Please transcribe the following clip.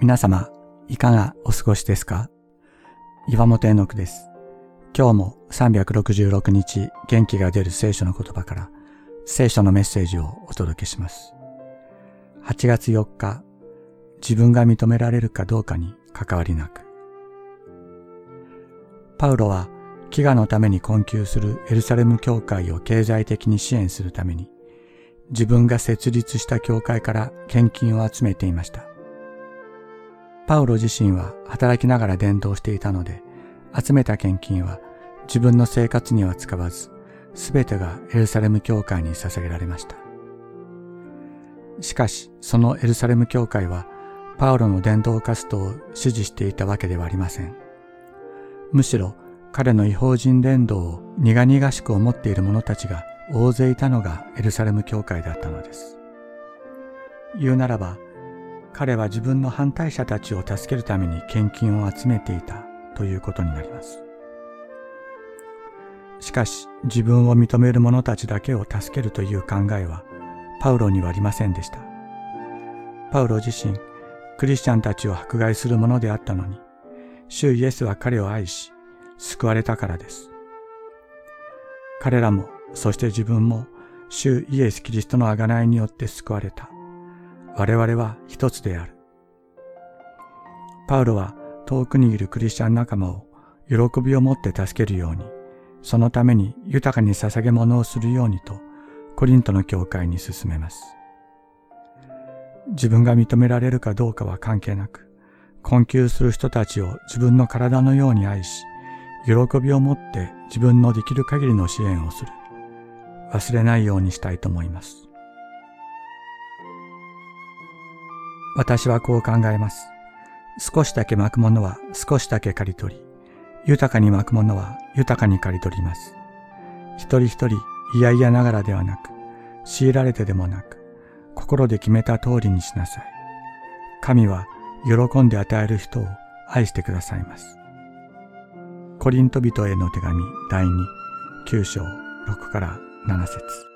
皆様、いかがお過ごしですか？岩本絵の句です。今日も366日元気が出る聖書の言葉から聖書のメッセージをお届けします。8月4日、自分が認められるかどうかに関わりなく。パウロは飢餓のために困窮するエルサレム教会を経済的に支援するために自分が設立した教会から献金を集めていました。パウロ自身は働きながら伝道していたので、集めた献金は自分の生活には使わず、すべてがエルサレム教会に捧げられました。しかし、そのエルサレム教会は、パウロの伝道活動を支持していたわけではありません。むしろ、彼の違法人伝道を苦々しく思っている者たちが大勢いたのがエルサレム教会だったのです。言うならば、彼は自分の反対者たちを助けるために献金を集めていたということになります。しかし自分を認める者たちだけを助けるという考えはパウロにはありませんでした。パウロ自身、クリスチャンたちを迫害するものであったのに、主イエスは彼を愛し、救われたからです。彼らも、そして自分も、主イエス・キリストの贖いによって救われた。我々は一つである。パウロは遠くにいるクリスチャン仲間を喜びを持って助けるように、そのために豊かに捧げ物をするようにと、コリントの教会に進めます。自分が認められるかどうかは関係なく、困窮する人たちを自分の体のように愛し、喜びを持って自分のできる限りの支援をする。忘れないようにしたいと思います。私はこう考えます。少しだけ巻くものは少しだけ刈り取り、豊かに巻くものは豊かに刈り取ります。一人一人嫌々ながらではなく、強いられてでもなく、心で決めた通りにしなさい。神は喜んで与える人を愛してくださいます。コリント人への手紙第2、9章6から7節